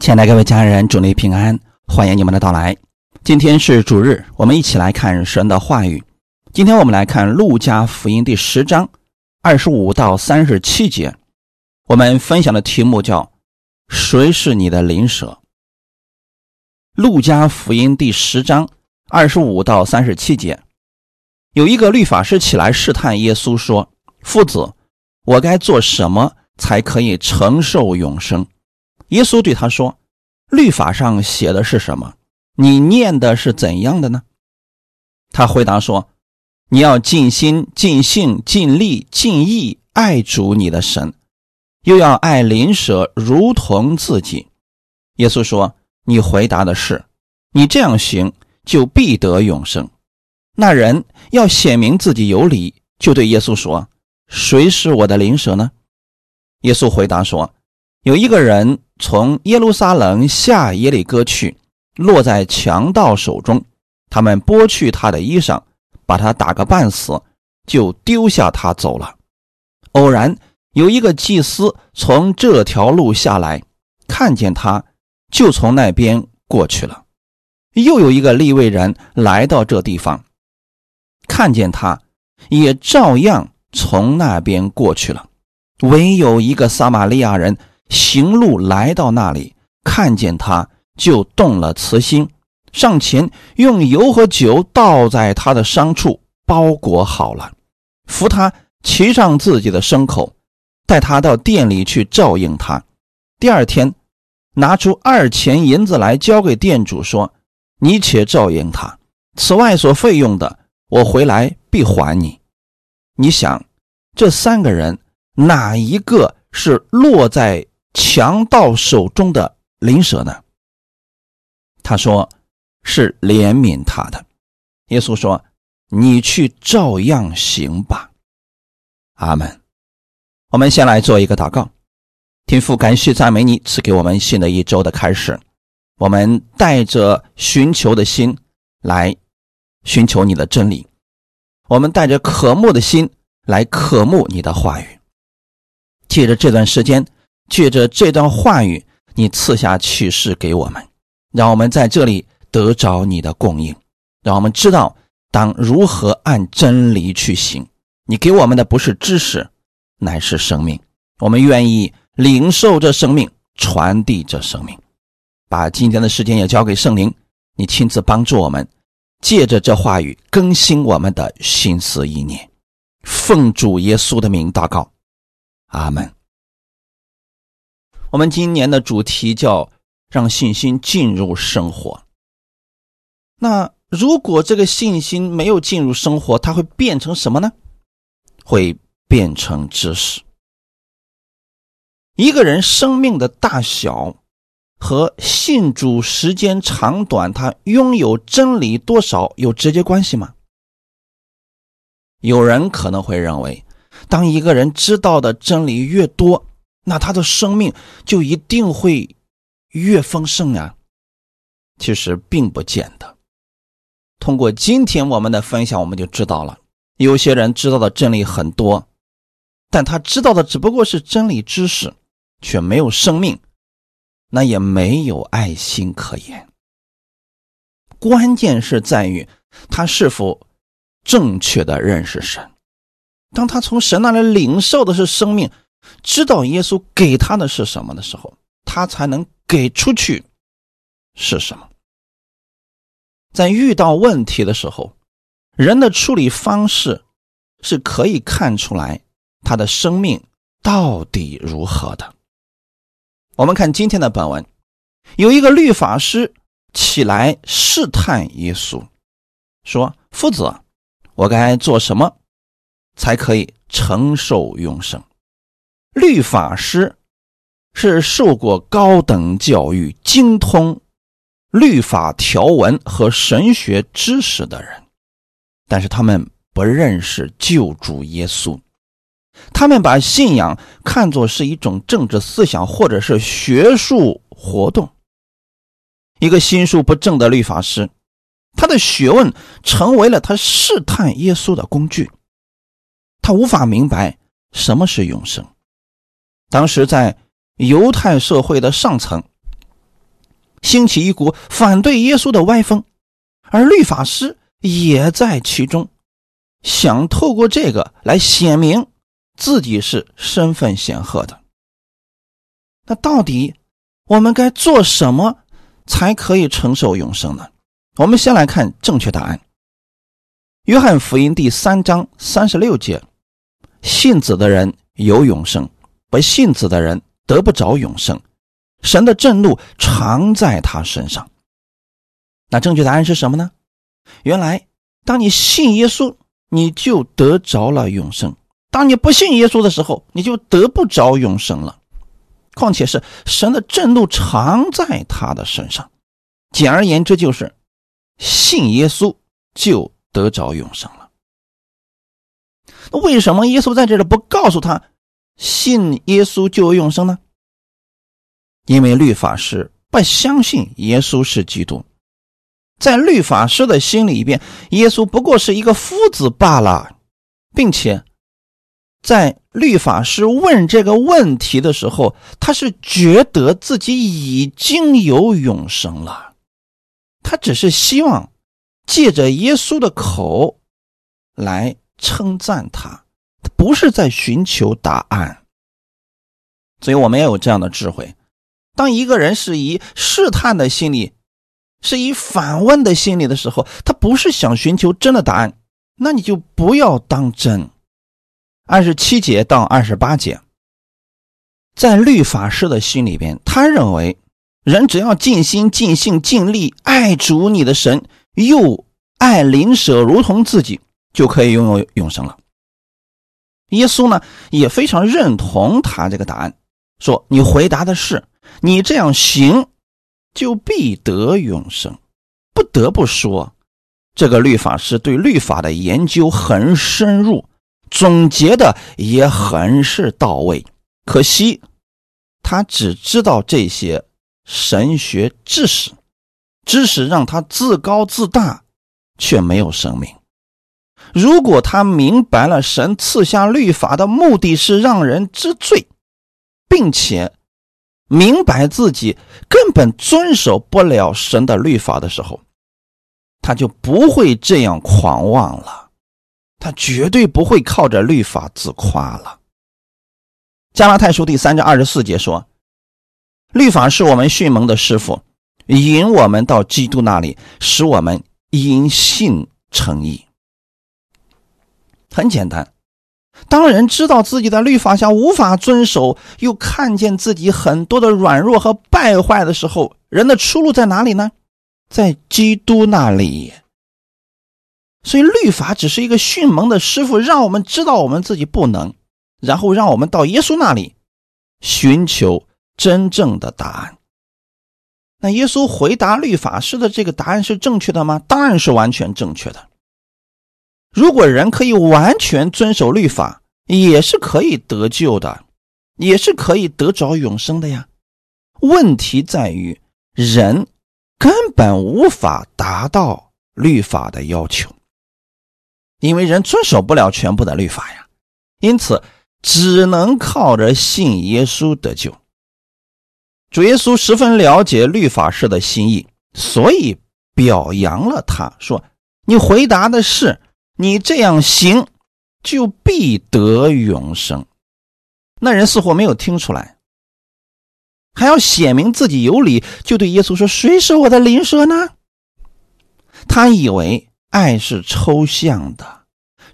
亲爱的各位家人，祝你平安，欢迎你们的到来。今天是主日，我们一起来看神的话语。今天我们来看《路加福音》第十章二十五到三十七节。我们分享的题目叫“谁是你的邻舍”。《路加福音》第十章二十五到三十七节，有一个律法师起来试探耶稣，说：“夫子，我该做什么才可以承受永生？”耶稣对他说：“律法上写的是什么？你念的是怎样的呢？”他回答说：“你要尽心、尽性、尽力、尽意爱主你的神，又要爱邻舍如同自己。”耶稣说：“你回答的是，你这样行就必得永生。”那人要显明自己有理，就对耶稣说：“谁是我的邻舍呢？”耶稣回答说：“有一个人。”从耶路撒冷下耶利哥去，落在强盗手中，他们剥去他的衣裳，把他打个半死，就丢下他走了。偶然有一个祭司从这条路下来，看见他，就从那边过去了。又有一个利未人来到这地方，看见他，也照样从那边过去了。唯有一个撒玛利亚人。行路来到那里，看见他，就动了慈心，上前用油和酒倒在他的伤处，包裹好了，扶他骑上自己的牲口，带他到店里去照应他。第二天，拿出二钱银子来交给店主，说：“你且照应他，此外所费用的，我回来必还你。”你想，这三个人哪一个是落在？强盗手中的灵蛇呢？他说是怜悯他的。耶稣说：“你去照样行吧。”阿门。我们先来做一个祷告，天父，感谢赞美你赐给我们新的一周的开始。我们带着寻求的心来寻求你的真理，我们带着渴慕的心来渴慕你的话语。借着这段时间。借着这段话语，你赐下启示给我们，让我们在这里得着你的供应，让我们知道当如何按真理去行。你给我们的不是知识，乃是生命。我们愿意领受这生命，传递这生命。把今天的时间也交给圣灵，你亲自帮助我们，借着这话语更新我们的心思意念。奉主耶稣的名祷告，阿门。我们今年的主题叫“让信心进入生活”。那如果这个信心没有进入生活，它会变成什么呢？会变成知识。一个人生命的大小和信主时间长短，他拥有真理多少有直接关系吗？有人可能会认为，当一个人知道的真理越多，那他的生命就一定会越丰盛啊？其实并不见得。通过今天我们的分享，我们就知道了，有些人知道的真理很多，但他知道的只不过是真理知识，却没有生命，那也没有爱心可言。关键是在于他是否正确的认识神。当他从神那里领受的是生命。知道耶稣给他的是什么的时候，他才能给出去是什么。在遇到问题的时候，人的处理方式是可以看出来他的生命到底如何的。我们看今天的本文，有一个律法师起来试探耶稣，说：“夫子，我该做什么才可以承受永生？”律法师是受过高等教育、精通律法条文和神学知识的人，但是他们不认识救主耶稣，他们把信仰看作是一种政治思想或者是学术活动。一个心术不正的律法师，他的学问成为了他试探耶稣的工具，他无法明白什么是永生。当时在犹太社会的上层，兴起一股反对耶稣的歪风，而律法师也在其中，想透过这个来显明自己是身份显赫的。那到底我们该做什么才可以承受永生呢？我们先来看正确答案。约翰福音第三章三十六节：“信子的人有永生，不信子的人得不着永生。神的震怒常在他身上。”那正确答案是什么呢？原来，当你信耶稣，你就得着了永生；当你不信耶稣的时候，你就得不着永生了。况且是神的震怒常在他的身上。简而言之，就是信耶稣就。得着永生了。那为什么耶稣在这里不告诉他信耶稣就有永生呢？因为律法师不相信耶稣是基督，在律法师的心里边，耶稣不过是一个夫子罢了，并且在律法师问这个问题的时候，他是觉得自己已经有永生了，他只是希望。借着耶稣的口来称赞他，不是在寻求答案。所以我们要有这样的智慧：当一个人是以试探的心理，是以反问的心理的时候，他不是想寻求真的答案，那你就不要当真。二十七节到二十八节，在律法师的心里边，他认为人只要尽心、尽性、尽力爱主你的神。又爱邻舍如同自己，就可以拥有永生了。耶稣呢也非常认同他这个答案，说：“你回答的是，你这样行，就必得永生。”不得不说，这个律法师对律法的研究很深入，总结的也很是到位。可惜，他只知道这些神学知识。知识让他自高自大，却没有生命。如果他明白了神赐下律法的目的是让人知罪，并且明白自己根本遵守不了神的律法的时候，他就不会这样狂妄了。他绝对不会靠着律法自夸了。加拉太书第三章二十四节说：“律法是我们训蒙的师傅。”引我们到基督那里，使我们因信成义。很简单，当人知道自己的律法下无法遵守，又看见自己很多的软弱和败坏的时候，人的出路在哪里呢？在基督那里。所以，律法只是一个训蒙的师傅，让我们知道我们自己不能，然后让我们到耶稣那里寻求真正的答案。那耶稣回答律法师的这个答案是正确的吗？当然是完全正确的。如果人可以完全遵守律法，也是可以得救的，也是可以得着永生的呀。问题在于人根本无法达到律法的要求，因为人遵守不了全部的律法呀，因此只能靠着信耶稣得救。主耶稣十分了解律法师的心意，所以表扬了他，说：“你回答的是，你这样行，就必得永生。”那人似乎没有听出来，还要显明自己有理，就对耶稣说：“谁是我的邻舍呢？”他以为爱是抽象的，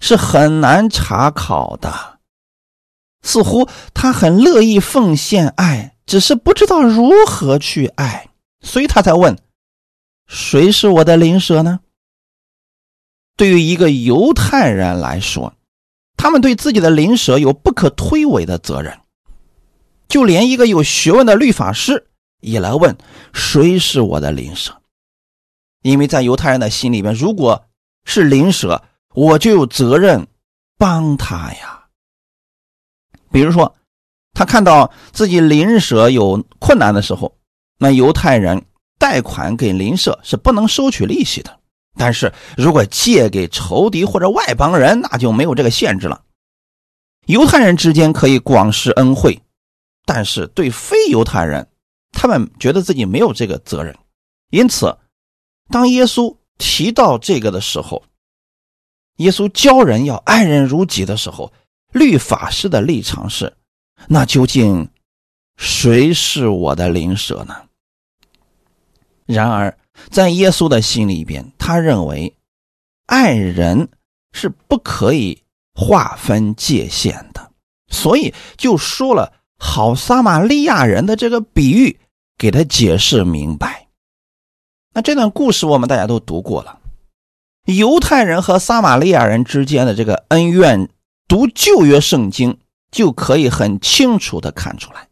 是很难查考的，似乎他很乐意奉献爱。只是不知道如何去爱，所以他才问：“谁是我的邻舍呢？”对于一个犹太人来说，他们对自己的邻舍有不可推诿的责任。就连一个有学问的律法师也来问：“谁是我的邻舍？”因为在犹太人的心里边，如果是邻舍，我就有责任帮他呀。比如说。他看到自己邻舍有困难的时候，那犹太人贷款给邻舍是不能收取利息的。但是如果借给仇敌或者外邦人，那就没有这个限制了。犹太人之间可以广施恩惠，但是对非犹太人他们觉得自己没有这个责任，因此，当耶稣提到这个的时候，耶稣教人要爱人如己的时候，律法师的立场是：那究竟谁是我的邻舍呢？然而，在耶稣的心里边，他认为爱人是不可以划分界限的，所以就说了好撒玛利亚人的这个比喻，给他解释明白。那这段故事我们大家都读过了，犹太人和撒玛利亚人之间的这个恩怨，读旧约圣经就可以很清楚的看出来。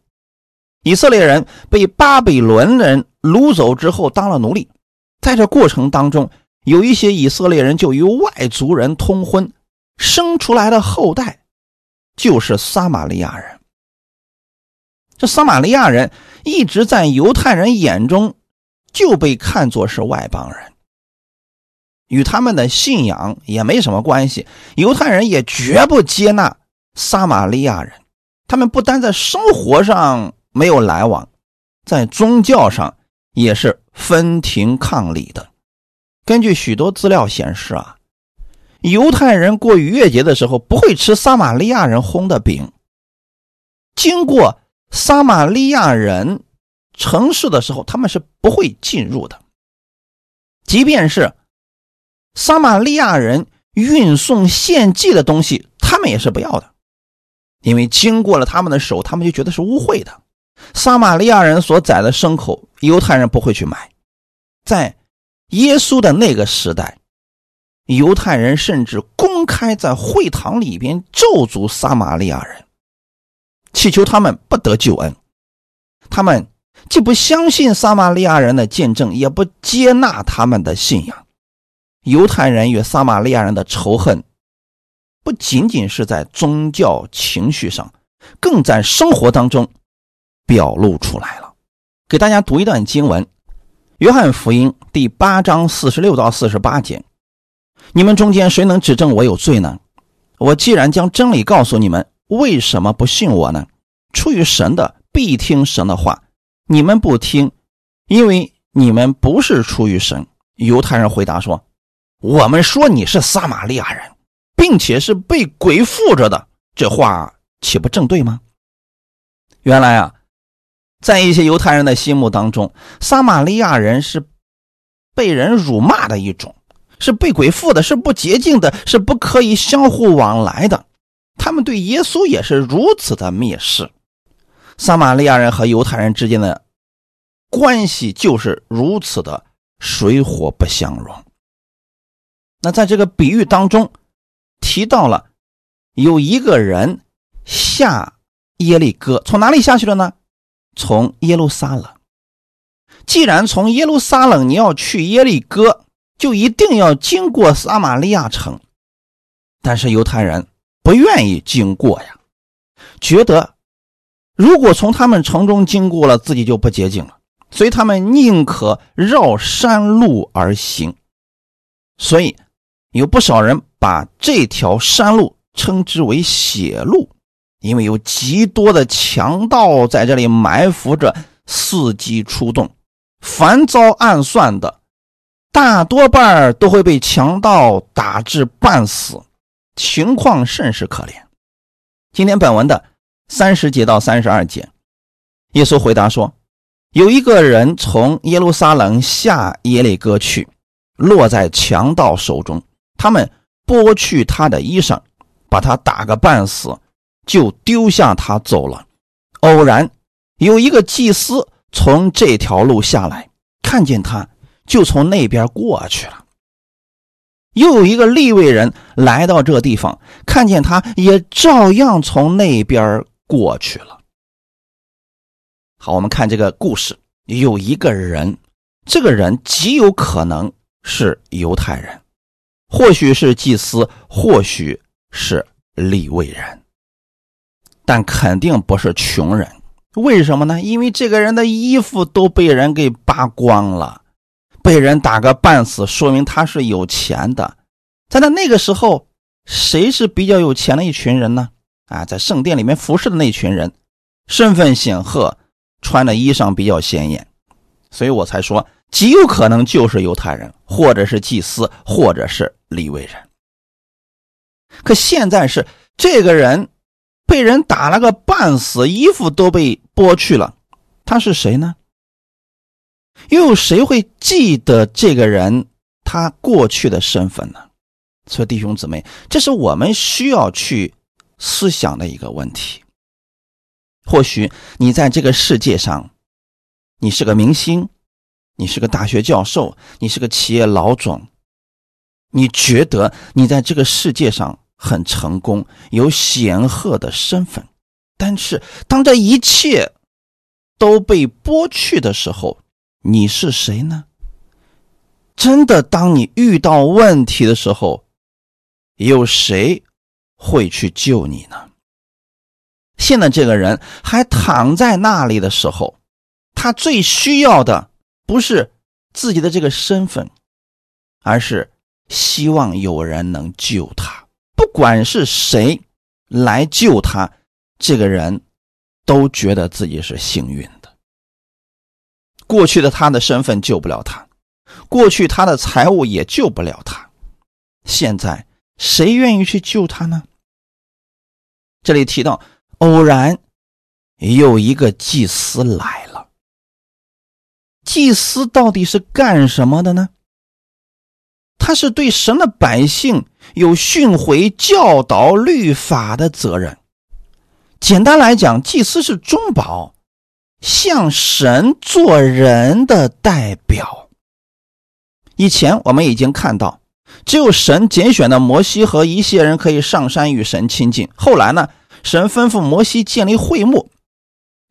以色列人被巴比伦人掳走之后当了奴隶，在这过程当中，有一些以色列人就与外族人通婚，生出来的后代就是撒玛利亚人。这撒玛利亚人一直在犹太人眼中就被看作是外邦人，与他们的信仰也没什么关系。犹太人也绝不接纳撒玛利亚人，他们不单在生活上。没有来往，在宗教上也是分庭抗礼的。根据许多资料显示啊，犹太人过逾越节的时候不会吃撒玛利亚人烘的饼。经过撒玛利亚人城市的时候，他们是不会进入的。即便是撒玛利亚人运送献祭的东西，他们也是不要的，因为经过了他们的手，他们就觉得是污秽的。撒玛利亚人所宰的牲口，犹太人不会去买。在耶稣的那个时代，犹太人甚至公开在会堂里边咒诅撒玛利亚人，祈求他们不得救恩。他们既不相信撒玛利亚人的见证，也不接纳他们的信仰。犹太人与撒玛利亚人的仇恨，不仅仅是在宗教情绪上，更在生活当中。表露出来了，给大家读一段经文，《约翰福音》第八章四十六到四十八节：你们中间谁能指证我有罪呢？我既然将真理告诉你们，为什么不信我呢？出于神的必听神的话，你们不听，因为你们不是出于神。犹太人回答说：“我们说你是撒玛利亚人，并且是被鬼附着的，这话岂不正对吗？”原来啊。在一些犹太人的心目当中，撒玛利亚人是被人辱骂的一种，是被鬼附的，是不洁净的，是不可以相互往来的。他们对耶稣也是如此的蔑视。撒玛利亚人和犹太人之间的关系就是如此的水火不相容。那在这个比喻当中提到了有一个人下耶利哥，从哪里下去了呢？从耶路撒冷，既然从耶路撒冷你要去耶利哥，就一定要经过撒玛利亚城。但是犹太人不愿意经过呀，觉得如果从他们城中经过了，自己就不洁净了，所以他们宁可绕山路而行。所以有不少人把这条山路称之为血路。因为有极多的强盗在这里埋伏着，伺机出动。凡遭暗算的，大多半都会被强盗打至半死，情况甚是可怜。今天本文的三十节到三十二节，耶稣回答说：“有一个人从耶路撒冷下耶利哥去，落在强盗手中，他们剥去他的衣裳，把他打个半死。”就丢下他走了。偶然有一个祭司从这条路下来，看见他，就从那边过去了。又有一个利未人来到这地方，看见他，也照样从那边过去了。好，我们看这个故事，有一个人，这个人极有可能是犹太人，或许是祭司，或许是利未人。但肯定不是穷人，为什么呢？因为这个人的衣服都被人给扒光了，被人打个半死，说明他是有钱的。在那那个时候，谁是比较有钱的一群人呢？啊，在圣殿里面服侍的那群人，身份显赫，穿的衣裳比较显眼，所以我才说极有可能就是犹太人，或者是祭司，或者是利未人。可现在是这个人被人打了个半死，衣服都被剥去了，他是谁呢？又有谁会记得这个人他过去的身份呢？所以弟兄姊妹，这是我们需要去思想的一个问题。或许你在这个世界上，你是个明星，你是个大学教授，你是个企业老总，你觉得你在这个世界上很成功，有显赫的身份。但是当这一切都被剥去的时候，你是谁呢？真的，当你遇到问题的时候，有谁会去救你呢？现在这个人还躺在那里的时候，他最需要的不是自己的这个身份，而是希望有人能救他。不管是谁来救他，这个人都觉得自己是幸运的。过去的他的身份救不了他，过去他的财物也救不了他，现在谁愿意去救他呢？这里提到。偶然，有一个祭司来了。祭司到底是干什么的呢？他是对神的百姓有训诲、教导、律法的责任。简单来讲，祭司是中保，向神做人的代表。以前我们已经看到，只有神拣选的摩西和一些人可以上山与神亲近。后来呢？神吩咐摩西建立会幕，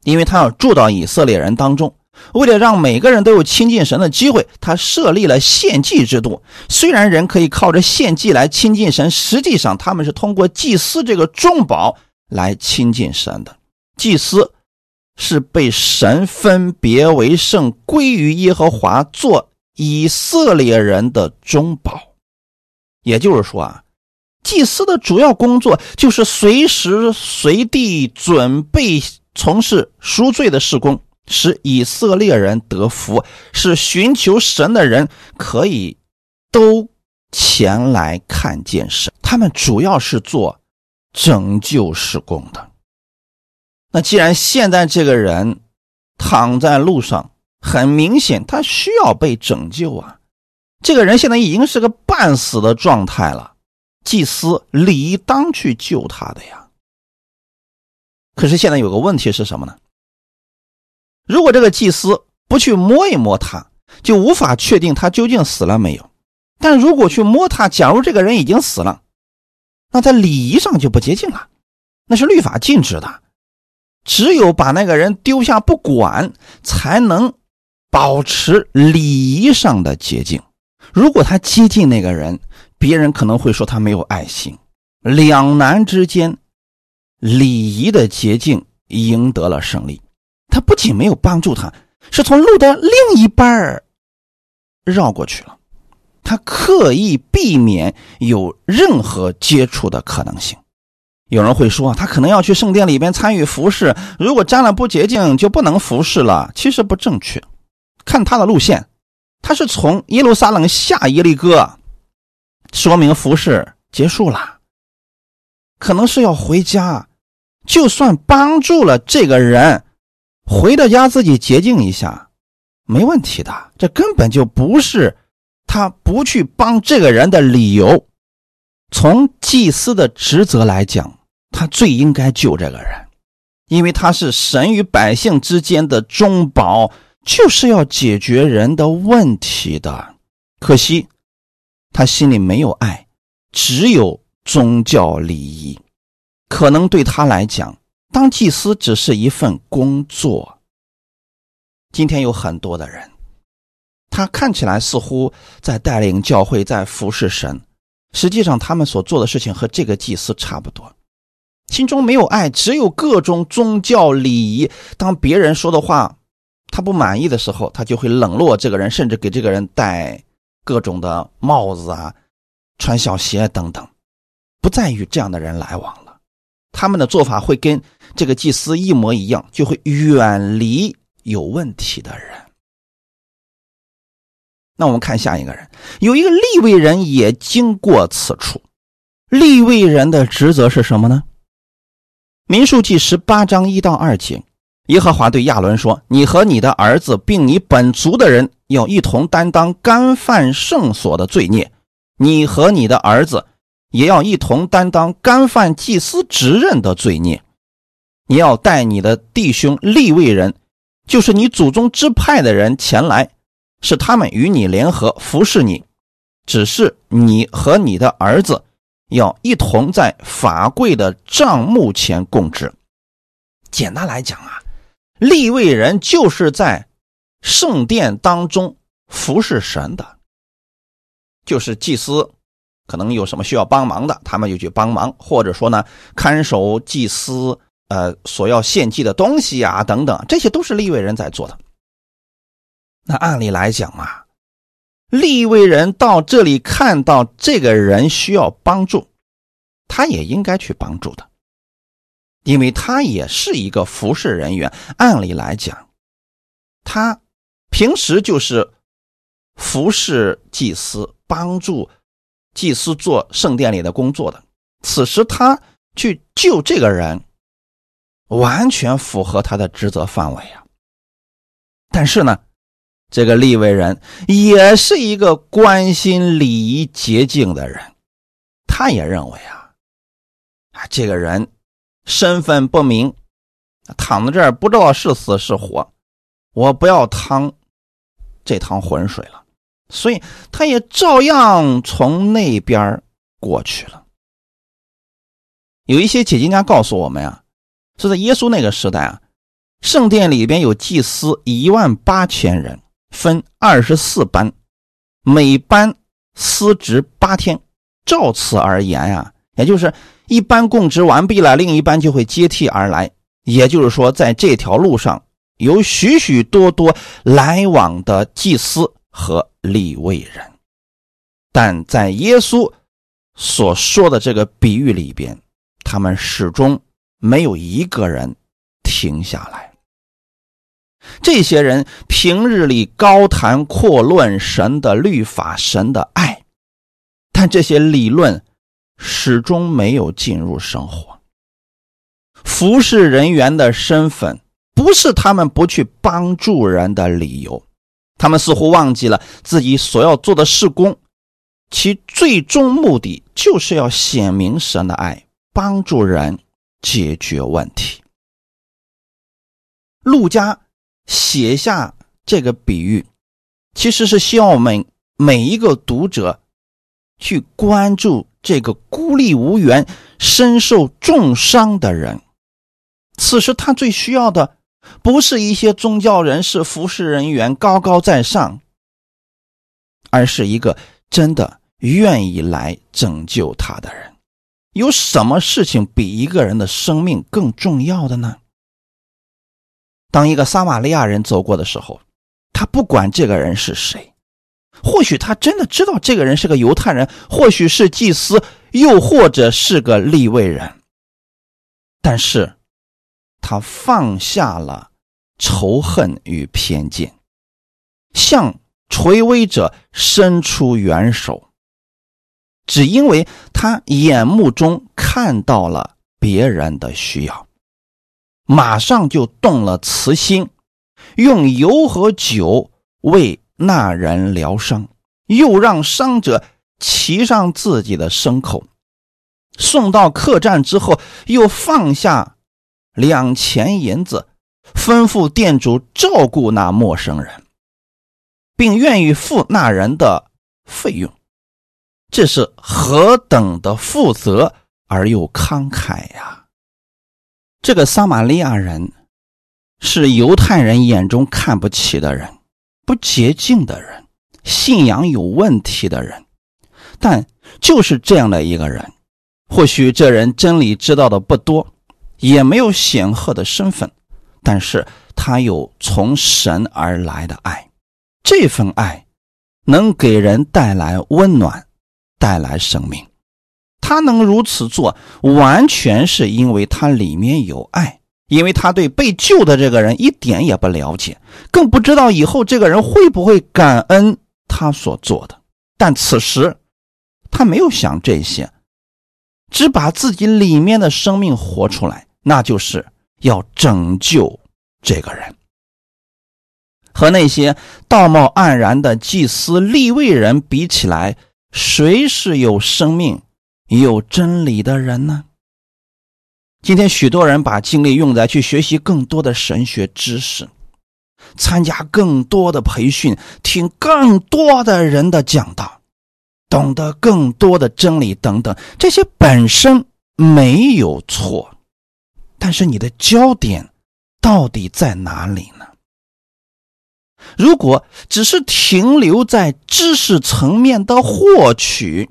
因为他要住到以色列人当中。为了让每个人都有亲近神的机会，他设立了献祭制度。虽然人可以靠着献祭来亲近神，实际上他们是通过祭司这个中保来亲近神的。祭司是被神分别为圣，归于耶和华，做以色列人的中保。也就是说啊。祭司的主要工作就是随时随地准备从事赎罪的事工，使以色列人得福，使寻求神的人可以都前来看见神。他们主要是做拯救事工的。那既然现在这个人躺在路上，很明显他需要被拯救啊！这个人现在已经是个半死的状态了。祭司理当去救他的呀。可是现在有个问题是什么呢？如果这个祭司不去摸一摸他，就无法确定他究竟死了没有。但如果去摸他，假如这个人已经死了，那在礼仪上就不洁净了，那是律法禁止的。只有把那个人丢下不管，才能保持礼仪上的洁净。如果他接近那个人，别人可能会说他没有爱心，两难之间，礼仪的捷径赢得了胜利。他不仅没有帮助他，是从路的另一半儿绕过去了。他刻意避免有任何接触的可能性。有人会说，他可能要去圣殿里边参与服侍，如果沾了不洁净，就不能服侍了。其实不正确。看他的路线，他是从耶路撒冷下耶利哥。说明服饰结束了，可能是要回家。就算帮助了这个人，回到家自己洁净一下，没问题的。这根本就不是他不去帮这个人的理由。从祭司的职责来讲，他最应该救这个人，因为他是神与百姓之间的中保，就是要解决人的问题的。可惜。他心里没有爱，只有宗教礼仪，可能对他来讲，当祭司只是一份工作。今天有很多的人，他看起来似乎在带领教会，在服侍神，实际上他们所做的事情和这个祭司差不多，心中没有爱，只有各种宗教礼仪。当别人说的话他不满意的时候，他就会冷落这个人，甚至给这个人戴。各种的帽子啊，穿小鞋等等，不再与这样的人来往了。他们的做法会跟这个祭司一模一样，就会远离有问题的人。那我们看下一个人，有一个立位人也经过此处。立位人的职责是什么呢？民数记十八章一到二节，耶和华对亚伦说：“你和你的儿子，并你本族的人，要一同担当干犯圣所的罪孽。你和你的儿子。”也要一同担当干犯祭司职任的罪孽。你要带你的弟兄立位人，就是你祖宗支派的人前来，是他们与你联合服侍你。只是你和你的儿子要一同在法柜的帐幕前供职。简单来讲啊，立位人就是在圣殿当中服侍神的，就是祭司。可能有什么需要帮忙的，他们就去帮忙，或者说呢，看守祭司呃所要献祭的东西啊等等，这些都是立位人在做的。那按理来讲啊，立位人到这里看到这个人需要帮助，他也应该去帮助的，因为他也是一个服侍人员。按理来讲，他平时就是服侍祭司，帮助。祭司做圣殿里的工作的，此时他去救这个人，完全符合他的职责范围啊。但是呢，这个立位人也是一个关心礼仪洁净的人，他也认为啊，啊这个人身份不明，躺在这儿不知道是死是活，我不要趟这趟浑水了。所以他也照样从那边过去了。有一些解经家告诉我们呀，是在耶稣那个时代啊，圣殿里边有祭司一万八千人，分二十四班，每班司职八天。照此而言呀，也就是一班供职完毕了，另一班就会接替而来。也就是说，在这条路上有许许多多来往的祭司。和立位人，但在耶稣所说的这个比喻里边，他们始终没有一个人停下来。这些人平日里高谈阔论神的律法、神的爱，但这些理论始终没有进入生活。服侍人员的身份不是他们不去帮助人的理由。他们似乎忘记了自己所要做的事工，其最终目的就是要显明神的爱，帮助人解决问题。陆家写下这个比喻，其实是希望我们每一个读者去关注这个孤立无援、身受重伤的人。此时他最需要的。不是一些宗教人士、服侍人员高高在上，而是一个真的愿意来拯救他的人。有什么事情比一个人的生命更重要的呢？当一个撒玛利亚人走过的时候，他不管这个人是谁，或许他真的知道这个人是个犹太人，或许是祭司，又或者是个立位人，但是。他放下了仇恨与偏见，向垂危者伸出援手，只因为他眼目中看到了别人的需要，马上就动了慈心，用油和酒为那人疗伤，又让伤者骑上自己的牲口，送到客栈之后，又放下。两钱银子，吩咐店主照顾那陌生人，并愿意付那人的费用，这是何等的负责而又慷慨呀！这个撒玛利亚人是犹太人眼中看不起的人，不洁净的人，信仰有问题的人，但就是这样的一个人，或许这人真理知道的不多。也没有显赫的身份，但是他有从神而来的爱，这份爱能给人带来温暖，带来生命。他能如此做，完全是因为他里面有爱，因为他对被救的这个人一点也不了解，更不知道以后这个人会不会感恩他所做的。但此时，他没有想这些，只把自己里面的生命活出来，那就是要拯救这个人。和那些道貌岸然的祭司、立位人比起来，谁是有生命、有真理的人呢？今天许多人把精力用在去学习更多的神学知识，参加更多的培训，听更多的人的讲道，懂得更多的真理等等，这些本身没有错，但是你的焦点到底在哪里呢？如果只是停留在知识层面的获取，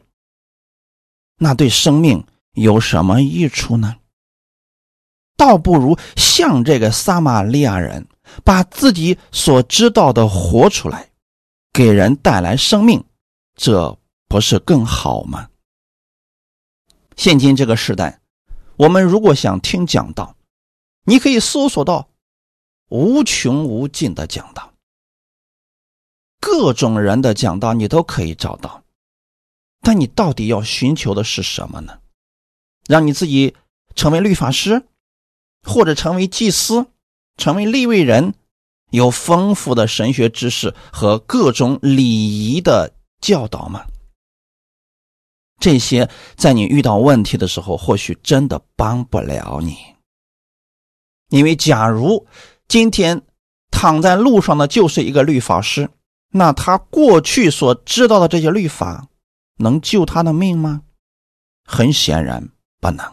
那对生命有什么益处呢？倒不如像这个撒玛利亚人，把自己所知道的活出来，给人带来生命，这不是更好吗？现今这个时代，我们如果想听讲道，你可以搜索到无穷无尽的讲道。各种人的讲道你都可以找到，但你到底要寻求的是什么呢？让你自己成为律法师，或者成为祭司，成为立位人，有丰富的神学知识和各种礼仪的教导吗？这些在你遇到问题的时候，或许真的帮不了你。因为假如今天躺在路上的就是一个律法师。那他过去所知道的这些律法，能救他的命吗？很显然不能。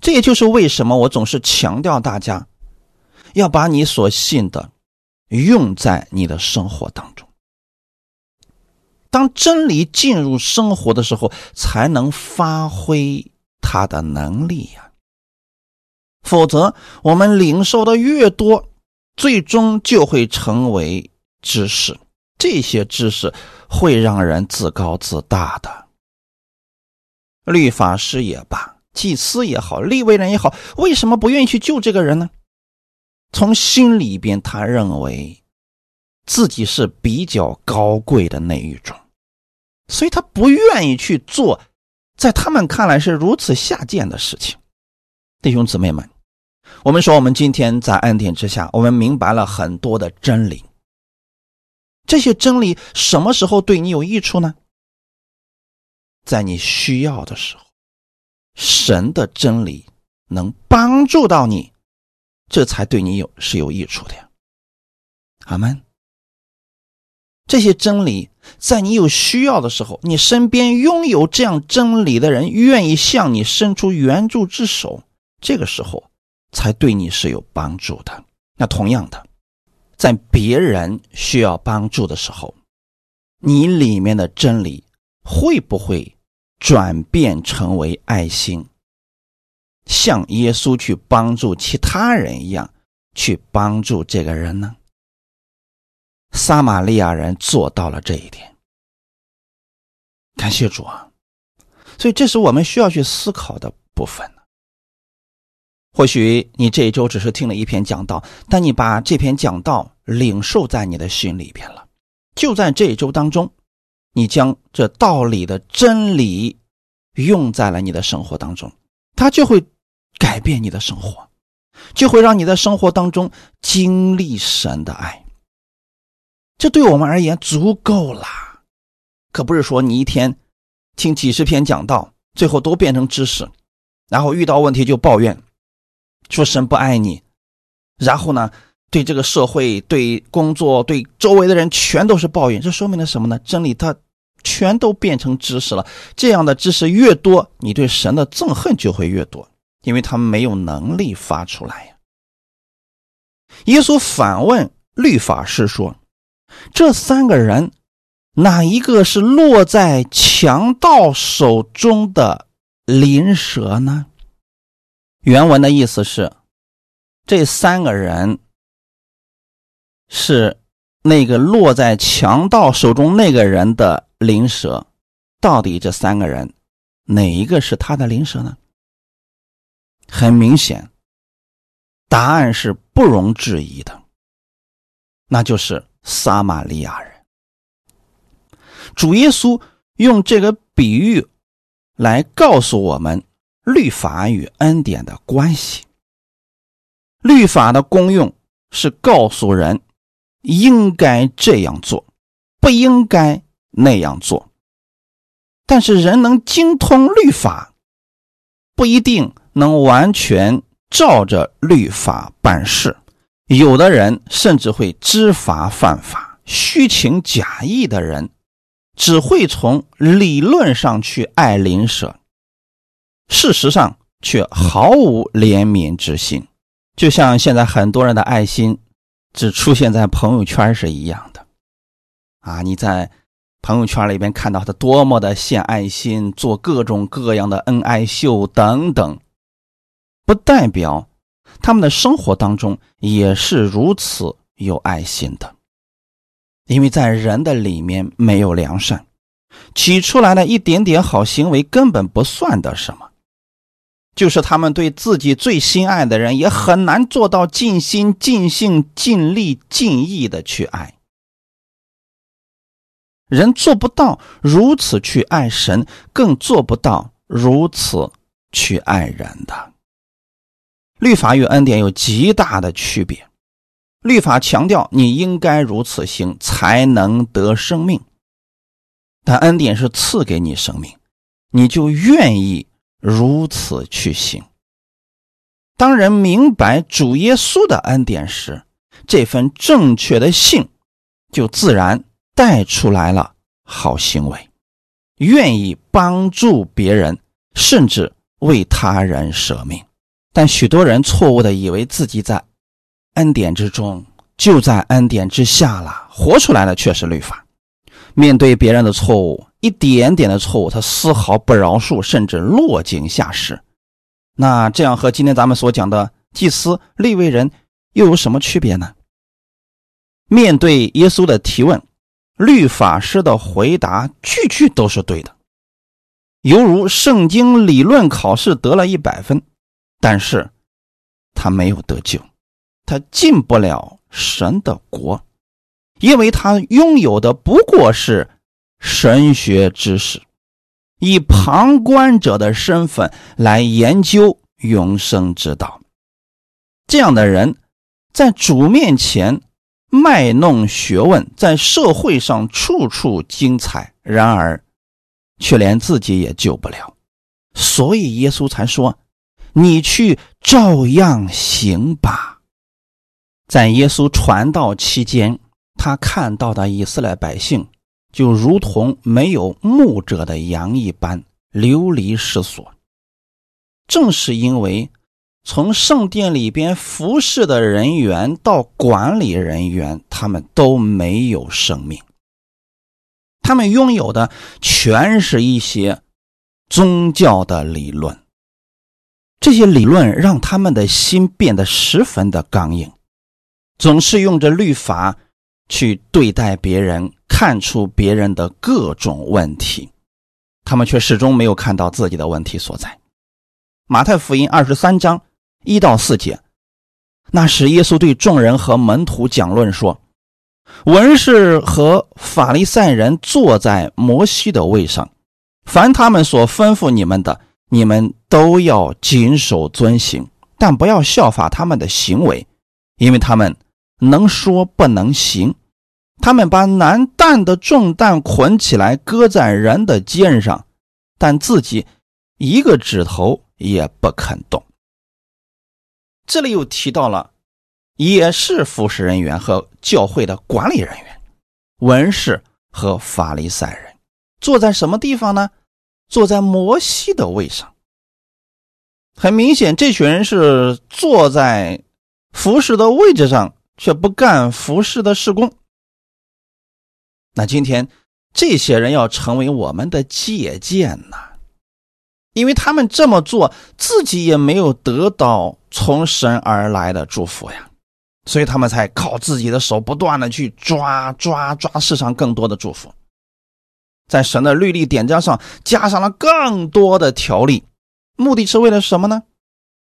这也就是为什么我总是强调大家要把你所信的用在你的生活当中。当真理进入生活的时候，才能发挥它的能力呀。否则，我们领受的越多，最终就会成为。知识，这些知识会让人自高自大的。律法师也罢，祭司也好，立位人也好，为什么不愿意去救这个人呢？从心里边，他认为自己是比较高贵的那一种，所以他不愿意去做在他们看来是如此下贱的事情。弟兄姊妹们，我们说，我们今天在恩典之下，我们明白了很多的真理。这些真理什么时候对你有益处呢？在你需要的时候，神的真理能帮助到你，这才对你有是有益处的呀。阿门。这些真理在你有需要的时候，你身边拥有这样真理的人愿意向你伸出援助之手，这个时候才对你是有帮助的。那同样的。在别人需要帮助的时候，你里面的真理会不会转变成为爱心，像耶稣去帮助其他人一样去帮助这个人呢？撒玛利亚人做到了这一点，感谢主啊！所以这是我们需要去思考的部分。或许你这一周只是听了一篇讲道，但你把这篇讲道领受在你的心里边了。就在这一周当中，你将这道理的真理用在了你的生活当中，它就会改变你的生活，就会让你在生活当中经历神的爱。这对我们而言足够了。可不是说你一天听几十篇讲道，最后都变成知识，然后遇到问题就抱怨。说神不爱你，然后呢，对这个社会、对工作、对周围的人全都是抱怨，这说明了什么呢？真理它全都变成知识了。这样的知识越多，你对神的憎恨就会越多，因为他没有能力发出来呀。耶稣反问律法师说：“这三个人，哪一个是落在强盗手中的灵蛇呢？”原文的意思是，这三个人是那个落在强盗手中那个人的灵蛇。到底这三个人哪一个是他的灵蛇呢？很明显，答案是不容置疑的，那就是撒玛利亚人。主耶稣用这个比喻来告诉我们律法与恩典的关系。律法的功用是告诉人应该这样做，不应该那样做。但是人能精通律法，不一定能完全照着律法办事。有的人甚至会知法犯法，虚情假意的人，只会从理论上去爱邻舍，事实上却毫无怜悯之心。就像现在很多人的爱心只出现在朋友圈是一样的，啊，你在。朋友圈里边看到他多么的献爱心，做各种各样的恩爱秀等等，不代表他们的生活当中也是如此有爱心的。因为在人的里面没有良善，起出来的一点点好行为根本不算得什么。就是他们对自己最心爱的人，也很难做到尽心、尽性、尽力、尽意的去爱。人做不到如此去爱神，更做不到如此去爱人的。律法与恩典有极大的区别。律法强调你应该如此行才能得生命，但恩典是赐给你生命，你就愿意如此去行。当人明白主耶稣的恩典时，这份正确的信就自然。带出来了好行为，愿意帮助别人，甚至为他人舍命。但许多人错误的以为自己在恩典之中，就在恩典之下了，活出来的却是律法。面对别人的错误，一点点的错误，他丝毫不饶恕，甚至落井下石。那这样和今天咱们所讲的祭司、立位人又有什么区别呢？面对耶稣的提问。律法师的回答句句都是对的，犹如圣经理论考试得了一百分，但是他没有得救，他进不了神的国，因为他拥有的不过是神学知识，以旁观者的身份来研究永生之道。这样的人在主面前。卖弄学问，在社会上处处精彩，然而却连自己也救不了，所以耶稣才说：“你去照样行吧。”在耶稣传道期间，他看到的以色列百姓就如同没有牧者的羊一般流离失所，正是因为。从圣殿里边服侍的人员到管理人员，他们都没有生命。他们拥有的全是一些宗教的理论，这些理论让他们的心变得十分的刚硬，总是用着律法去对待别人，看出别人的各种问题，他们却始终没有看到自己的问题所在。马太福音二十三章。一到四节，那时耶稣对众人和门徒讲论说：“文士和法利赛人坐在摩西的位上，凡他们所吩咐你们的，你们都要谨守遵行，但不要效法他们的行为，因为他们能说不能行。他们把难担的重担捆起来，搁在人的肩上，但自己一个指头也不肯动。”这里又提到了，也是服侍人员和教会的管理人员，文士和法利赛人坐在什么地方呢？坐在摩西的位上。很明显，这群人是坐在服侍的位置上，却不干服侍的事工。那今天这些人要成为我们的借鉴呢？因为他们这么做，自己也没有得到从神而来的祝福呀，所以他们才靠自己的手不断的去抓抓抓世上更多的祝福。在神的律例典章上加上了更多的条例，目的是为了什么呢？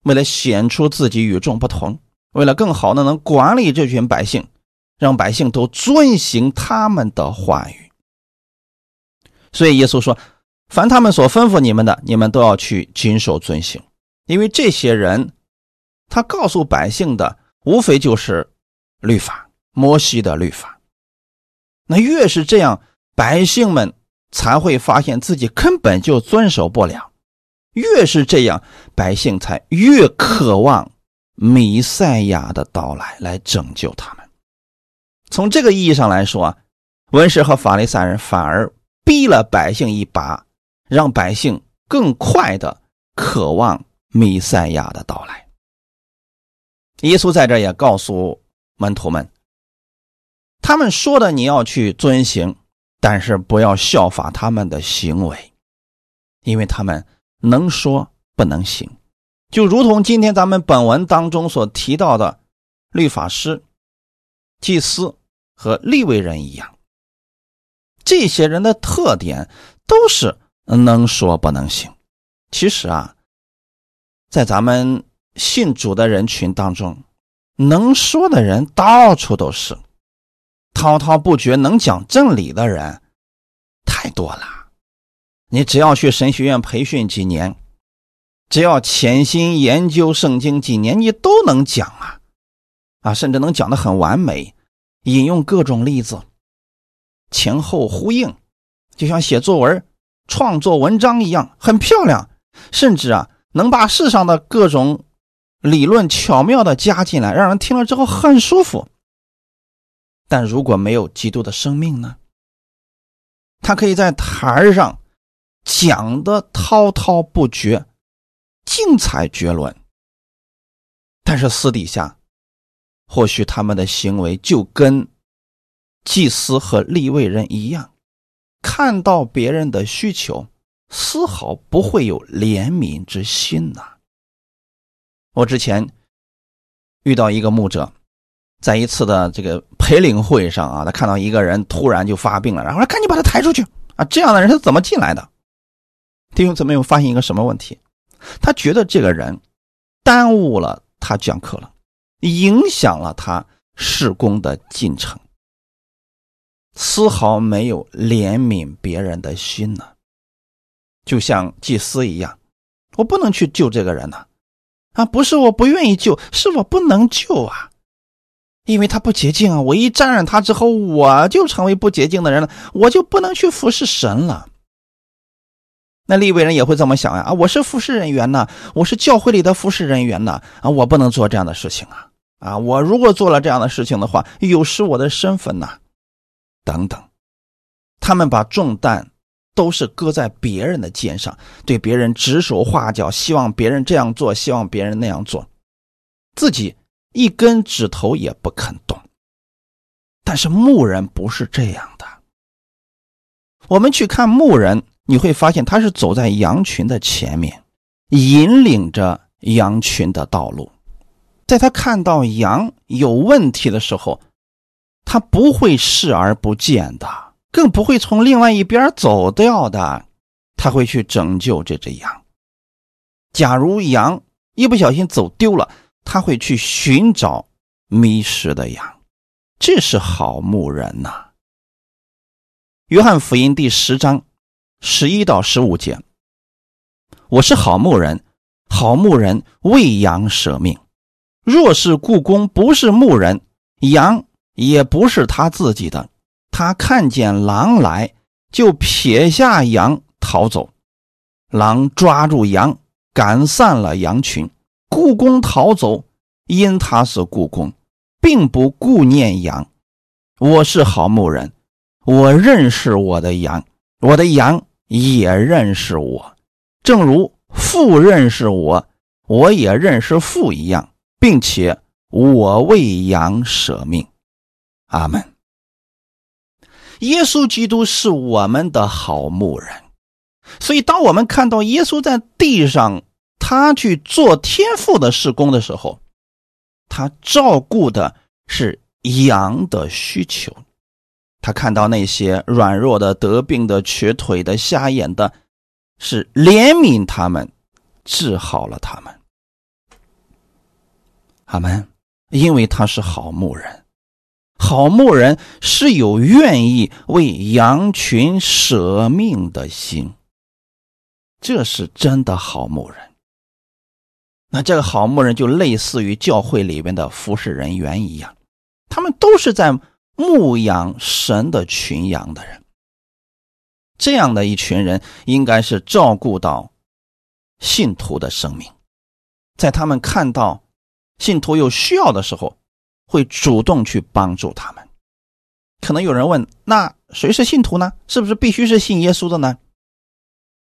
为了显出自己与众不同，为了更好的能管理这群百姓，让百姓都遵行他们的话语。所以耶稣说：“凡他们所吩咐你们的，你们都要去谨守遵行，因为这些人，他告诉百姓的，无非就是律法，摩西的律法。那越是这样，百姓们才会发现自己根本就遵守不了；越是这样，百姓才越渴望弥赛亚的到来，来拯救他们。从这个意义上来说啊，文士和法利赛人反而。”逼了百姓一把，让百姓更快的渴望弥赛亚的到来。耶稣在这也告诉门徒们，他们说的你要去遵行，但是不要效法他们的行为，因为他们能说不能行，就如同今天咱们本文当中所提到的律法师、祭司和立位人一样。这些人的特点都是能说不能行。其实啊，在咱们信主的人群当中，能说的人到处都是，滔滔不绝能讲真理的人太多了。你只要去神学院培训几年，只要潜心研究圣经几年，你都能讲啊啊，甚至能讲的很完美，引用各种例子。前后呼应，就像写作文、创作文章一样，很漂亮。甚至啊，能把世上的各种理论巧妙的加进来，让人听了之后很舒服。但如果没有基督的生命呢？他可以在台上讲的滔滔不绝、精彩绝伦，但是私底下，或许他们的行为就跟……祭司和立位人一样，看到别人的需求，丝毫不会有怜悯之心呐。我之前遇到一个牧者，在一次的这个陪领会上啊，他看到一个人突然就发病了，然后说赶紧把他抬出去啊。这样的人是怎么进来的？弟兄姊妹有发现一个什么问题？他觉得这个人耽误了他讲课了，影响了他施工的进程。丝毫没有怜悯别人的心呢，就像祭司一样，我不能去救这个人呢，啊，不是我不愿意救，是我不能救啊，因为他不洁净啊，我一沾染他之后，我就成为不洁净的人了，我就不能去服侍神了。那立位人也会这么想呀，啊，我是服侍人员呢，我是教会里的服侍人员呢，啊，我不能做这样的事情啊，啊，我如果做了这样的事情的话，有失我的身份呐。等等，他们把重担都是搁在别人的肩上，对别人指手画脚，希望别人这样做，希望别人那样做，自己一根指头也不肯动。但是牧人不是这样的。我们去看牧人，你会发现他是走在羊群的前面，引领着羊群的道路。在他看到羊有问题的时候，他不会视而不见的，更不会从另外一边走掉的，他会去拯救这只羊。假如羊一不小心走丢了，他会去寻找迷失的羊，这是好牧人呐。约翰福音第十章十一到十五节：“我是好牧人，好牧人为羊舍命。若是故宫不是牧人，羊。”也不是他自己的，他看见狼来，就撇下羊逃走。狼抓住羊，赶散了羊群。故宫逃走，因他是故宫，并不顾念羊。我是好牧人，我认识我的羊，我的羊也认识我，正如父认识我，我也认识父一样，并且我为羊舍命。阿门。耶稣基督是我们的好牧人，所以当我们看到耶稣在地上，他去做天父的事工的时候，他照顾的是羊的需求。他看到那些软弱的、得病的、瘸腿的、瞎眼的，是怜悯他们，治好了他们。阿门。因为他是好牧人，好牧人是有愿意为羊群舍命的心，这是真的好牧人。那这个好牧人就类似于教会里面的服侍人员一样，他们都是在牧养神的群羊的人。这样的一群人，应该是照顾到信徒的生命，在他们看到。信徒有需要的时候，会主动去帮助他们。可能有人问：那谁是信徒呢？是不是必须是信耶稣的呢？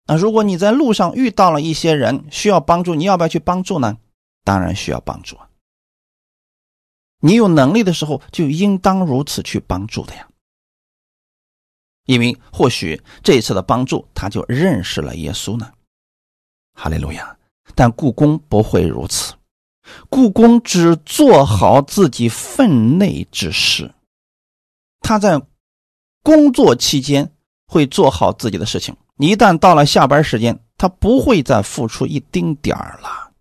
那如果你在路上遇到了一些人需要帮助，你要不要去帮助呢？当然需要帮助啊。你有能力的时候，就应当如此去帮助的呀。因为或许这一次的帮助，他就认识了耶稣呢。哈利路亚！但故宫不会如此。故宫只做好自己分内之事，他在工作期间会做好自己的事情。一旦到了下班时间，他不会再付出一丁点儿了。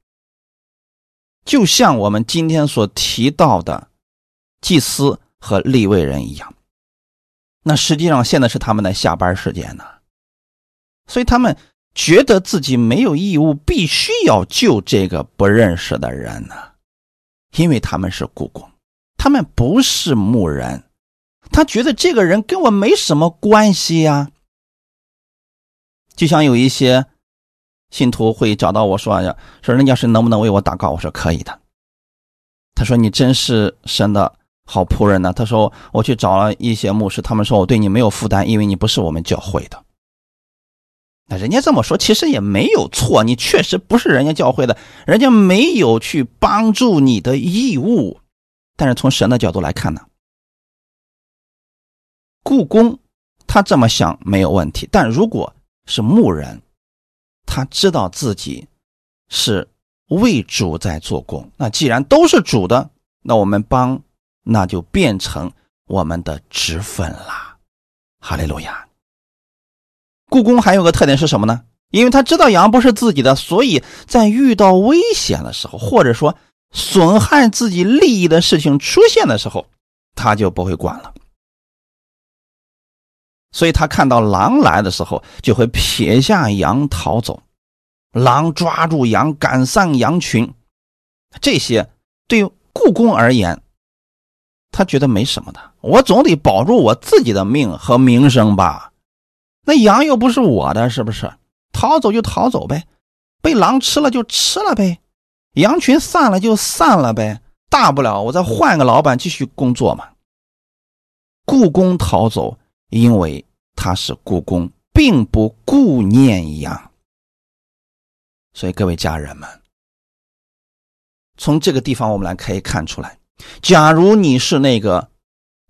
就像我们今天所提到的祭司和立位人一样，那实际上现在是他们的下班时间呢，所以他们。觉得自己没有义务，必须要救这个不认识的人呢，因为他们是故宫，他们不是牧人，他觉得这个人跟我没什么关系呀。就像有一些信徒会找到我说呀，说人家是能不能为我祷告？我说可以的。他说你真是神的好仆人呢。他说我去找了一些牧师，他们说我对你没有负担，因为你不是我们教会的。那人家这么说，其实也没有错。你确实不是人家教会的，人家没有去帮助你的义务。但是从神的角度来看呢，故宫他这么想没有问题。但如果是牧人，他知道自己是为主在做工，那既然都是主的，那我们帮，那就变成我们的职分了。哈利路亚。故宫还有个特点是什么呢？因为他知道羊不是自己的，所以在遇到危险的时候，或者说损害自己利益的事情出现的时候，他就不会管了。所以他看到狼来的时候，就会撇下羊逃走。狼抓住羊，赶散羊群，这些对故宫而言，他觉得没什么的。我总得保住我自己的命和名声吧。那羊又不是我的，是不是？逃走就逃走呗，被狼吃了就吃了呗，羊群散了就散了呗，大不了我再换个老板继续工作嘛。故宫逃走，因为他是故宫，并不顾念羊。所以各位家人们，从这个地方我们来可以看出来，假如你是那个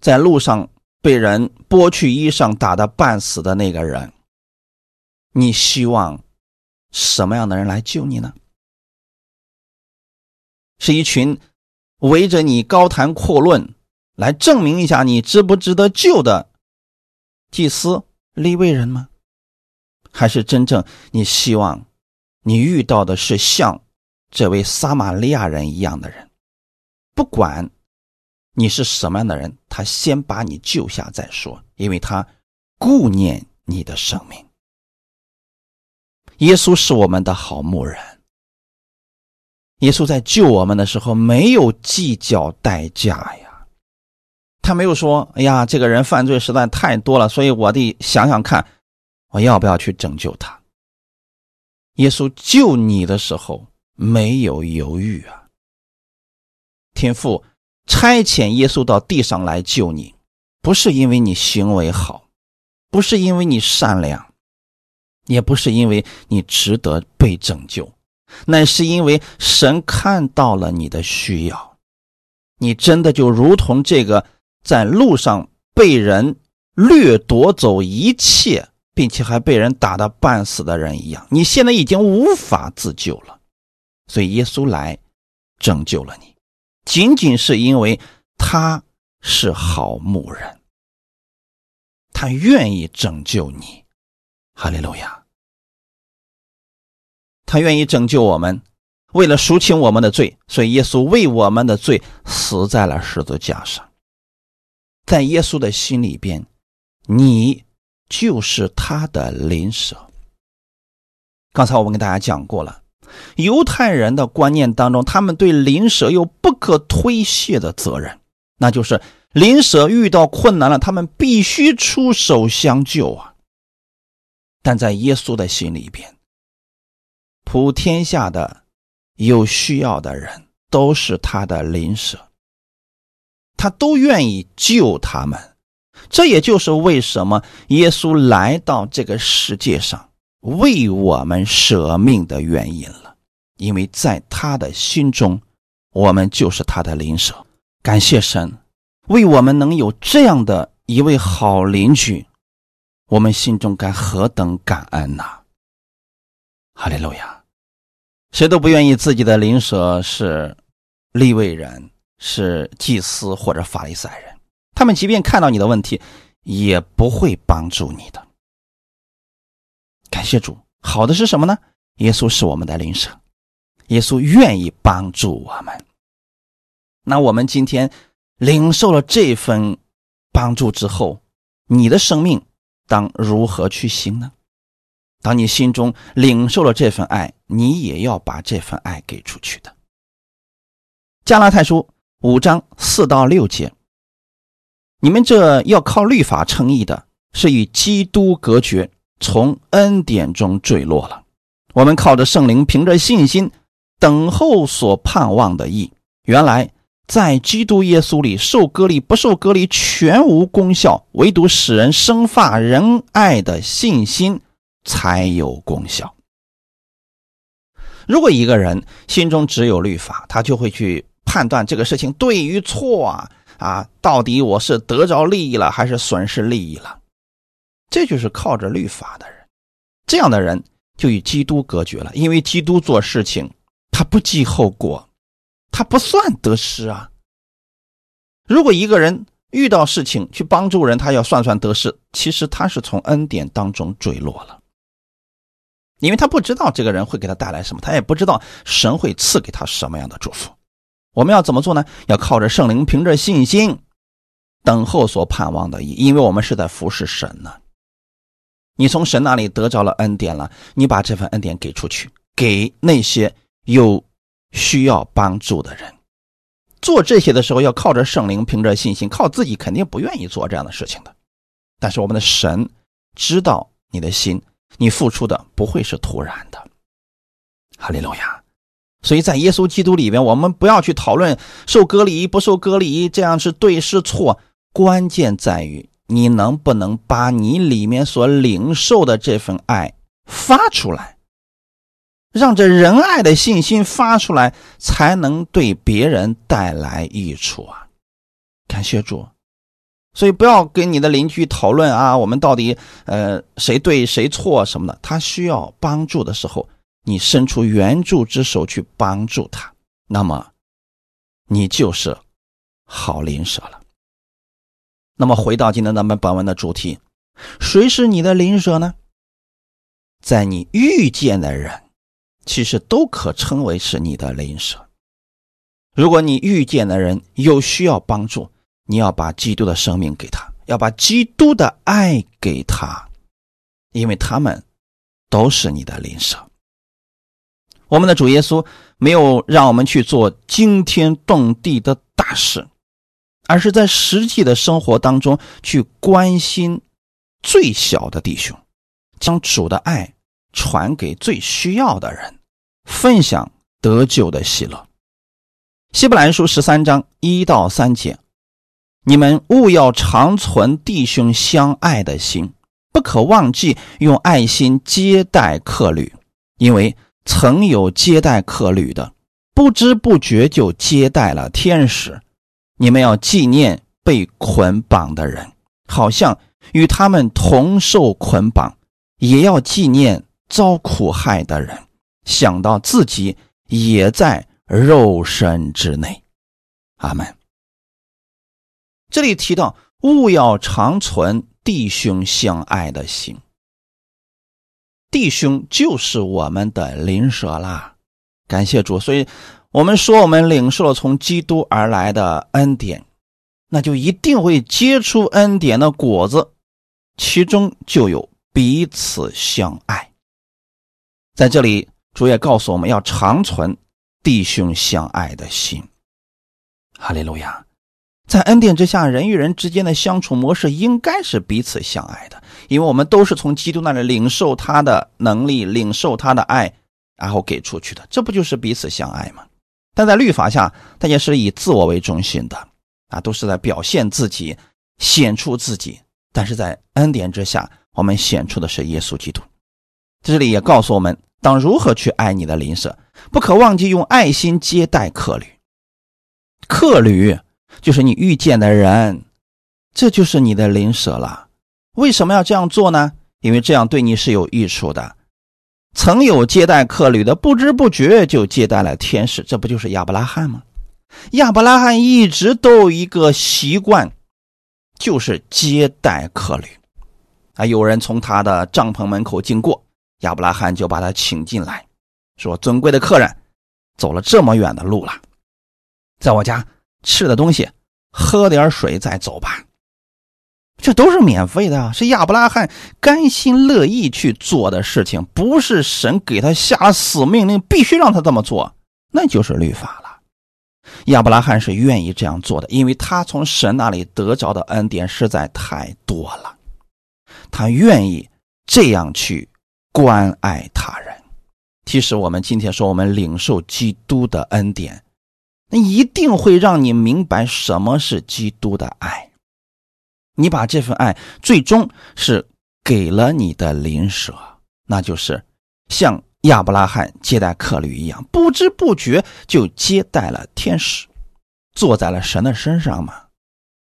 在路上。被人剥去衣裳、打得半死的那个人，你希望什么样的人来救你呢？是一群围着你高谈阔论，来证明一下你值不值得救的祭司、立位人吗？还是真正你希望你遇到的是像这位撒玛利亚人一样的人？不管。你是什么样的人？他先把你救下再说，因为他顾念你的生命。耶稣是我们的好牧人。耶稣在救我们的时候没有计较代价呀，他没有说：“哎呀，这个人犯罪实在太多了，所以我得想想看，我要不要去拯救他。”耶稣救你的时候没有犹豫啊，天父。差遣耶稣到地上来救你，不是因为你行为好，不是因为你善良，也不是因为你值得被拯救，那是因为神看到了你的需要。你真的就如同这个在路上被人掠夺走一切，并且还被人打得半死的人一样，你现在已经无法自救了，所以耶稣来拯救了你。仅仅是因为他是好牧人，他愿意拯救你，哈利路亚。他愿意拯救我们，为了赎清我们的罪，所以耶稣为我们的罪死在了十字架上。在耶稣的心里边，你就是他的邻舍。刚才我们跟大家讲过了，犹太人的观念当中，他们对邻舍有不可推卸的责任，那就是邻舍遇到困难了，他们必须出手相救啊。但在耶稣的心里边，普天下的有需要的人都是他的邻舍，他都愿意救他们。这也就是为什么耶稣来到这个世界上。为我们舍命的原因了，因为在他的心中，我们就是他的邻舍。感谢神，为我们能有这样的一位好邻居，我们心中该何等感恩呐！哈利路亚！谁都不愿意自己的邻舍是利未人、是祭司或者法利赛人，他们即便看到你的问题，也不会帮助你的。感谢主，好的是什么呢？耶稣是我们的灵舍，耶稣愿意帮助我们。那我们今天领受了这份帮助之后，你的生命当如何去行呢？当你心中领受了这份爱，你也要把这份爱给出去的。加拉太书五章四到六节，你们这要靠律法称义的，是与基督隔绝。从恩典中坠落了，我们靠着圣灵，凭着信心等候所盼望的义。原来在基督耶稣里受割礼不受割礼全无功效，唯独使人生发仁爱的信心才有功效。如果一个人心中只有律法，他就会去判断这个事情对与错啊啊，到底我是得着利益了还是损失利益了？这就是靠着律法的人，这样的人就与基督隔绝了。因为基督做事情，他不计后果，他不算得失啊。如果一个人遇到事情去帮助人，他要算算得失，其实他是从恩典当中坠落了，因为他不知道这个人会给他带来什么，他也不知道神会赐给他什么样的祝福。我们要怎么做呢？要靠着圣灵，凭着信心，等候所盼望的，因为我们是在服侍神呢。你从神那里得着了恩典了，你把这份恩典给出去，给那些有需要帮助的人。做这些的时候，要靠着圣灵，凭着信心，靠自己肯定不愿意做这样的事情的。但是我们的神知道你的心，你付出的不会是突然的。哈利路亚！所以在耶稣基督里边，我们不要去讨论受隔离不受隔离，这样是对是错，关键在于。你能不能把你里面所领受的这份爱发出来，让这仁爱的信心发出来，才能对别人带来益处啊！感谢主，所以不要跟你的邻居讨论啊，我们到底呃谁对谁错什么的。他需要帮助的时候，你伸出援助之手去帮助他，那么你就是好邻舍了。那么回到今天咱们本文的主题，谁是你的邻舍呢？在你遇见的人，其实都可称为是你的邻舍。如果你遇见的人有需要帮助，你要把基督的生命给他，要把基督的爱给他，因为他们都是你的邻舍。我们的主耶稣没有让我们去做惊天动地的大事。而是在实际的生活当中去关心最小的弟兄，将主的爱传给最需要的人，分享得救的喜乐。希伯来书十三章一到三节，你们务要长存弟兄相爱的心，不可忘记用爱心接待客旅，因为曾有接待客旅的，不知不觉就接待了天使。你们要纪念被捆绑的人，好像与他们同受捆绑；也要纪念遭苦害的人，想到自己也在肉身之内。阿门。这里提到，勿要长存弟兄相爱的心。弟兄就是我们的邻舍啦，感谢主。所以，我们说我们领受了从基督而来的恩典，那就一定会结出恩典的果子，其中就有彼此相爱。在这里，主也告诉我们要长存弟兄相爱的心。哈利路亚。在恩典之下，人与人之间的相处模式应该是彼此相爱的，因为我们都是从基督那里领受他的能力、领受他的爱，然后给出去的，这不就是彼此相爱吗？但在律法下，大家是以自我为中心的，啊，都是在表现自己、显出自己。但是在恩典之下，我们显出的是耶稣基督。这里也告诉我们，当如何去爱你的邻舍，不可忘记用爱心接待客旅，客旅。就是你遇见的人，这就是你的邻舍了。为什么要这样做呢？因为这样对你是有益处的。曾有接待客旅的，不知不觉就接待了天使，这不就是亚伯拉罕吗？亚伯拉罕一直都有一个习惯，就是接待客旅。啊，有人从他的帐篷门口经过，亚伯拉罕就把他请进来，说：“尊贵的客人，走了这么远的路了，在我家。”吃的东西，喝点水再走吧。这都是免费的，是亚伯拉罕甘心乐意去做的事情，不是神给他下了死命令，必须让他这么做，那就是律法了。亚伯拉罕是愿意这样做的，因为他从神那里得着的恩典实在太多了，他愿意这样去关爱他人。其实我们今天说，我们领受基督的恩典。那一定会让你明白什么是基督的爱。你把这份爱最终是给了你的邻舍，那就是像亚伯拉罕接待客旅一样，不知不觉就接待了天使，坐在了神的身上嘛。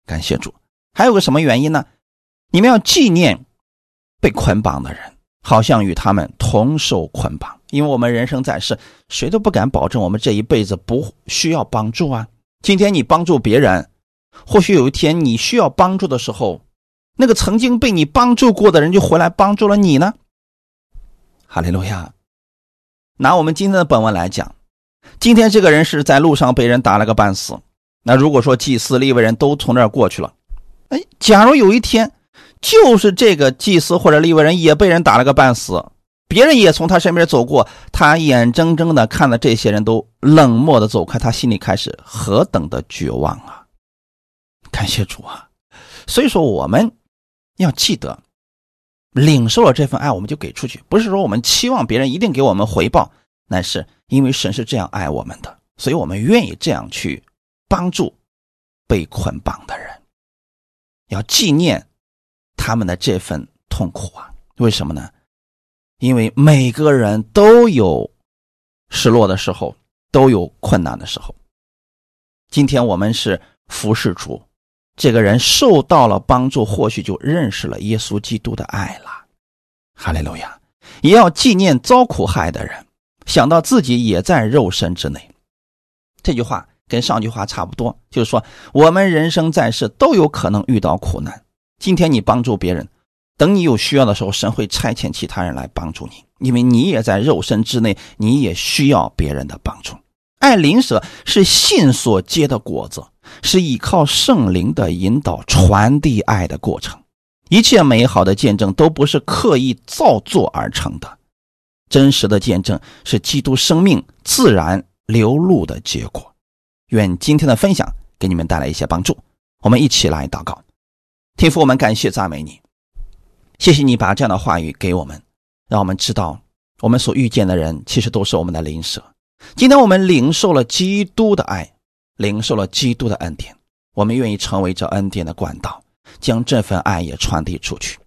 感谢主。还有个什么原因呢？你们要纪念被捆绑的人。好像与他们同受捆绑，因为我们人生在世，谁都不敢保证我们这一辈子不需要帮助啊。今天你帮助别人，或许有一天你需要帮助的时候，那个曾经被你帮助过的人就回来帮助了你呢。哈利路亚。拿我们今天的本文来讲，今天这个人是在路上被人打了个半死。那如果说祭司、利未人都从那儿过去了，哎，假如有一天。就是这个祭司或者利未人也被人打了个半死，别人也从他身边走过，他眼睁睁的看着这些人都冷漠的走开，他心里开始何等的绝望啊！感谢主啊！所以说我们要记得，领受了这份爱，我们就给出去，不是说我们期望别人一定给我们回报，那是因为神是这样爱我们的，所以我们愿意这样去帮助被捆绑的人，要纪念。他们的这份痛苦啊，为什么呢？因为每个人都有失落的时候，都有困难的时候。今天我们是服侍主，这个人受到了帮助，或许就认识了耶稣基督的爱了。哈利路亚！也要纪念遭苦害的人，想到自己也在肉身之内。这句话跟上句话差不多，就是说我们人生在世都有可能遇到苦难。今天你帮助别人，等你有需要的时候，神会差遣其他人来帮助你，因为你也在肉身之内，你也需要别人的帮助。爱邻舍是信所结的果子，是依靠圣灵的引导传递爱的过程。一切美好的见证都不是刻意造作而成的，真实的见证是基督生命自然流露的结果。愿今天的分享给你们带来一些帮助，我们一起来祷告。天父，我们感谢赞美你，谢谢你把这样的话语给我们，让我们知道我们所遇见的人其实都是我们的灵舍。今天我们领受了基督的爱，领受了基督的恩典，我们愿意成为这恩典的管道，将这份爱也传递出去。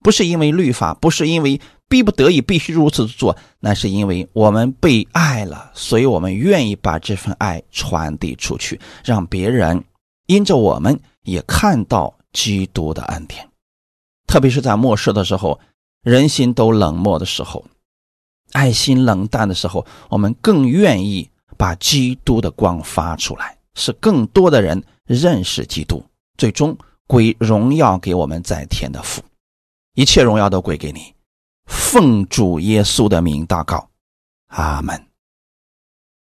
不是因为律法，不是因为逼不得已必须如此做，那是因为我们被爱了，所以我们愿意把这份爱传递出去，让别人因着我们也看到。基督的恩典，特别是在末世的时候，人心都冷漠的时候，爱心冷淡的时候，我们更愿意把基督的光发出来，使更多的人认识基督，最终归荣耀给我们在天的父，一切荣耀都归给你。奉主耶稣的名祷告，阿门。